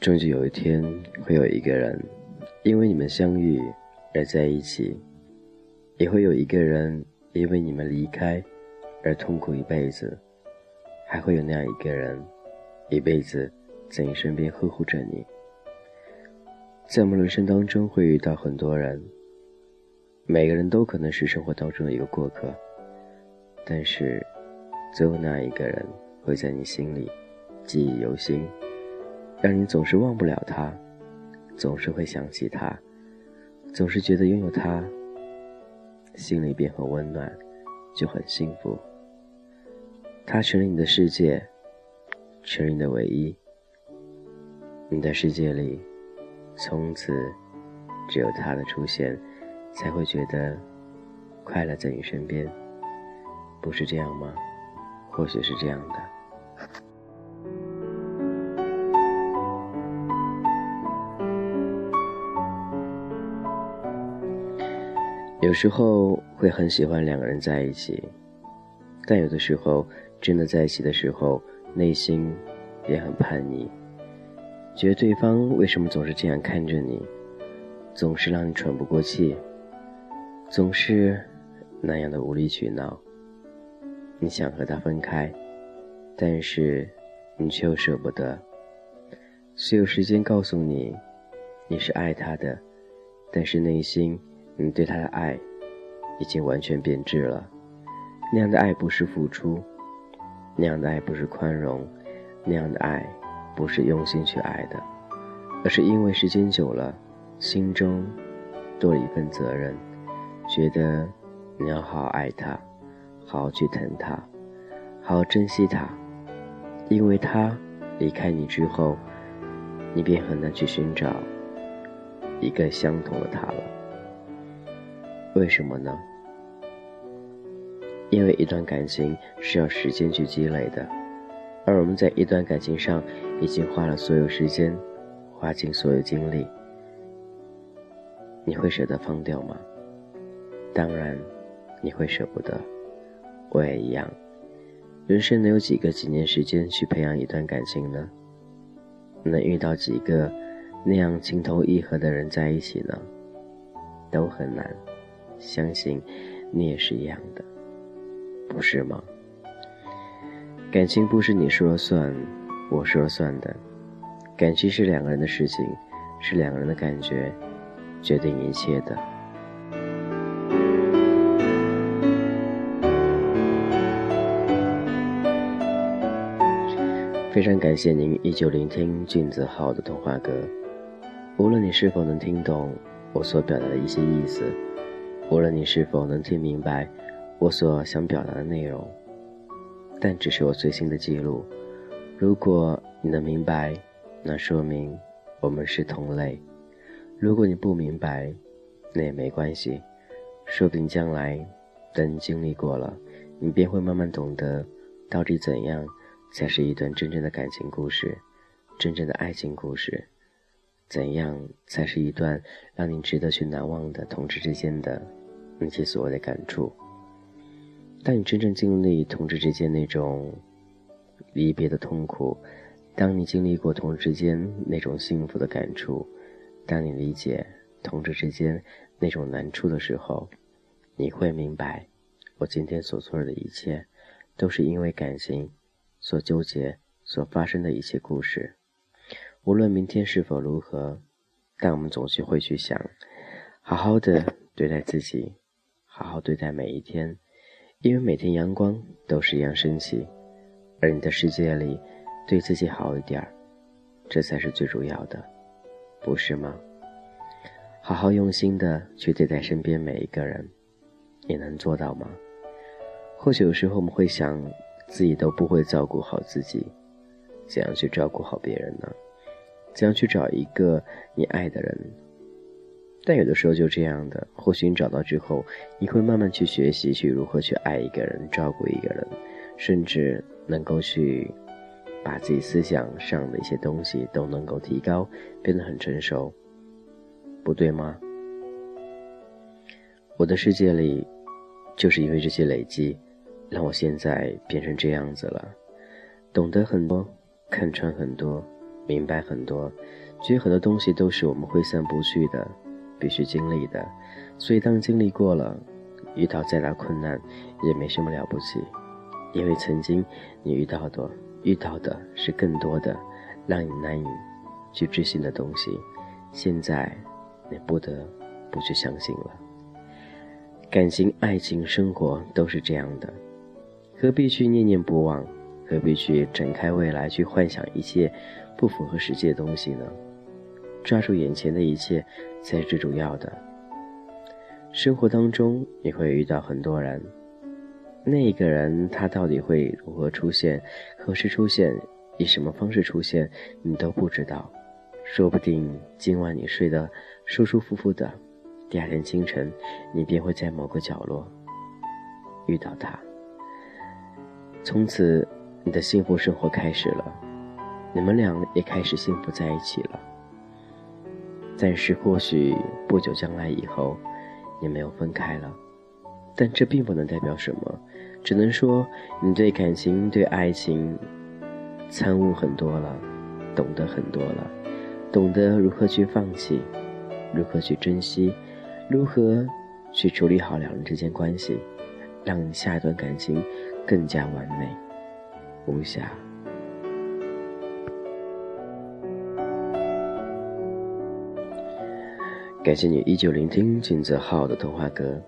终究有一天，会有一个人，因为你们相遇而在一起；也会有一个人，因为你们离开而痛苦一辈子；还会有那样一个人，一辈子在你身边呵护着你。在我们人生当中，会遇到很多人，每个人都可能是生活当中的一个过客，但是，总有那一个人会在你心里记忆犹新。让你总是忘不了他，总是会想起他，总是觉得拥有他，心里便很温暖，就很幸福。他成了你的世界，成了你的唯一。你的世界里，从此只有他的出现，才会觉得快乐在你身边，不是这样吗？或许是这样的。有时候会很喜欢两个人在一起，但有的时候真的在一起的时候，内心也很叛逆，觉得对方为什么总是这样看着你，总是让你喘不过气，总是那样的无理取闹。你想和他分开，但是你却又舍不得。虽有时间告诉你，你是爱他的，但是内心。你对他的爱已经完全变质了，那样的爱不是付出，那样的爱不是宽容，那样的爱不是用心去爱的，而是因为时间久了，心中多了一份责任，觉得你要好好爱他，好好去疼他，好好珍惜他，因为他离开你之后，你便很难去寻找一个相同的他了。为什么呢？因为一段感情是要时间去积累的，而我们在一段感情上已经花了所有时间，花尽所有精力，你会舍得放掉吗？当然，你会舍不得，我也一样。人生能有几个几年时间去培养一段感情呢？能遇到几个那样情投意合的人在一起呢？都很难。相信你也是一样的，不是吗？感情不是你说了算，我说了算的，感情是两个人的事情，是两个人的感觉决定一切的。非常感谢您依旧聆听俊子号的童话歌，无论你是否能听懂我所表达的一些意思。无论你是否能听明白我所想表达的内容，但只是我最新的记录。如果你能明白，那说明我们是同类；如果你不明白，那也没关系。说不定将来等你经历过了，你便会慢慢懂得，到底怎样才是一段真正的感情故事，真正的爱情故事。怎样才是一段让你值得去难忘的同志之间的？那些所谓的感触，当你真正经历同志之间那种离别的痛苦，当你经历过同志之间那种幸福的感触，当你理解同志之间那种难处的时候，你会明白，我今天所做的一切，都是因为感情所纠结所发生的一切故事。无论明天是否如何，但我们总是会去想，好好的对待自己。好好对待每一天，因为每天阳光都是一样升起，而你的世界里，对自己好一点儿，这才是最主要的，不是吗？好好用心的去对待身边每一个人，你能做到吗？或许有时候我们会想，自己都不会照顾好自己，怎样去照顾好别人呢？怎样去找一个你爱的人？但有的时候就这样的，或许你找到之后，你会慢慢去学习，去如何去爱一个人，照顾一个人，甚至能够去把自己思想上的一些东西都能够提高，变得很成熟，不对吗？我的世界里，就是因为这些累积，让我现在变成这样子了，懂得很多，看穿很多，明白很多，觉得很多东西都是我们挥散不去的，必须经历的。所以当经历过了，遇到再大困难也没什么了不起，因为曾经你遇到的遇到的是更多的让你难以去置信的东西，现在你不得不去相信了。感情、爱情、生活都是这样的，何必去念念不忘？何必去展开未来，去幻想一切不符合实际的东西呢？抓住眼前的一切才是最主要的。生活当中你会遇到很多人，那一个人他到底会如何出现，何时出现，以什么方式出现，你都不知道。说不定今晚你睡得舒舒服服的。第二天清晨，你便会在某个角落遇到他。从此，你的幸福生活开始了，你们俩也开始幸福在一起了。但是，或许不久将来以后，你们又分开了，但这并不能代表什么，只能说你对感情、对爱情参悟很多了，懂得很多了，懂得如何去放弃，如何去珍惜。如何去处理好两人之间关系，让下一段感情更加完美无瑕？感谢你依旧聆听金泽浩的童话歌。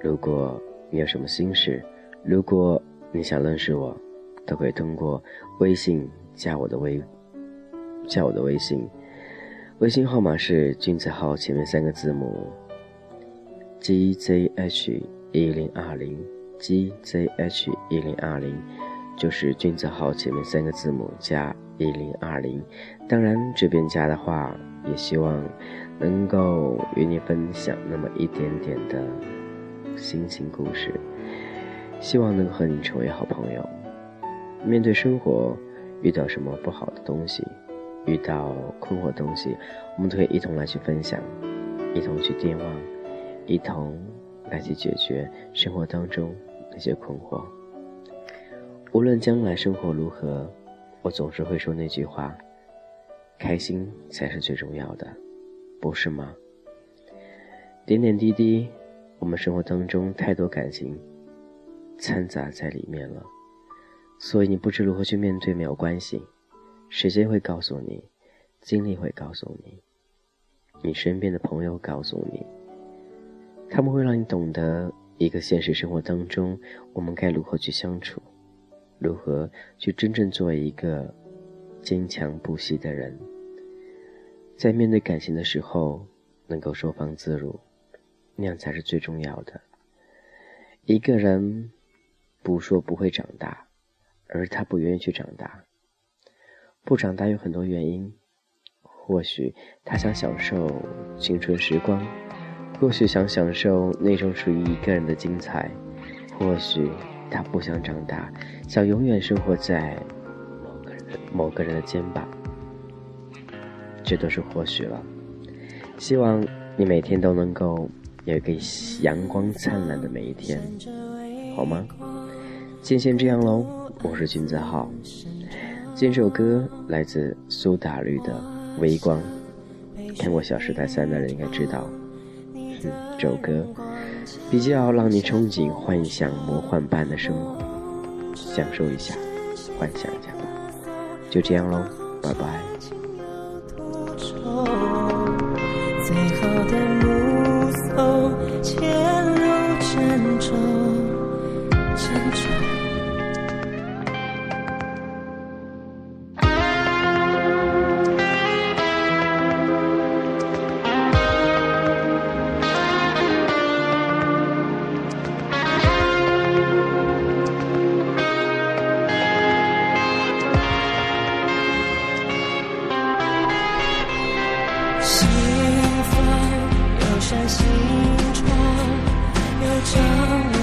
如果你有什么心事，如果你想认识我，都可以通过微信加我的微加我的微信，微信号码是金泽浩前面三个字母。gzh 一零二零，gzh 一零二零，就是君子号前面三个字母加一零二零。当然，这边加的话，也希望能够与你分享那么一点点的心情故事，希望能和你成为好朋友。面对生活，遇到什么不好的东西，遇到困惑的东西，我们都可以一同来去分享，一同去电望。一同来去解决生活当中那些困惑。无论将来生活如何，我总是会说那句话：开心才是最重要的，不是吗？点点滴滴，我们生活当中太多感情掺杂在里面了，所以你不知如何去面对没有关系，时间会告诉你，经历会告诉你，你身边的朋友告诉你。他们会让你懂得一个现实生活当中，我们该如何去相处，如何去真正做一个坚强不息的人，在面对感情的时候能够收放自如，那样才是最重要的。一个人不说不会长大，而他不愿意去长大。不长大有很多原因，或许他想享受青春时光。或许想享受那种属于一个人的精彩，或许他不想长大，想永远生活在某个人某个人的肩膀，这都是或许了。希望你每天都能够有一个阳光灿烂的每一天，好吗？今天先这样喽，我是君子浩。今天这首歌来自苏打绿的《微光》，看过《小时代三》的人应该知道。这首歌比较让你憧憬、幻想、魔幻般的生活，享受一下，幻想一下吧。就这样喽，拜拜。青春要找。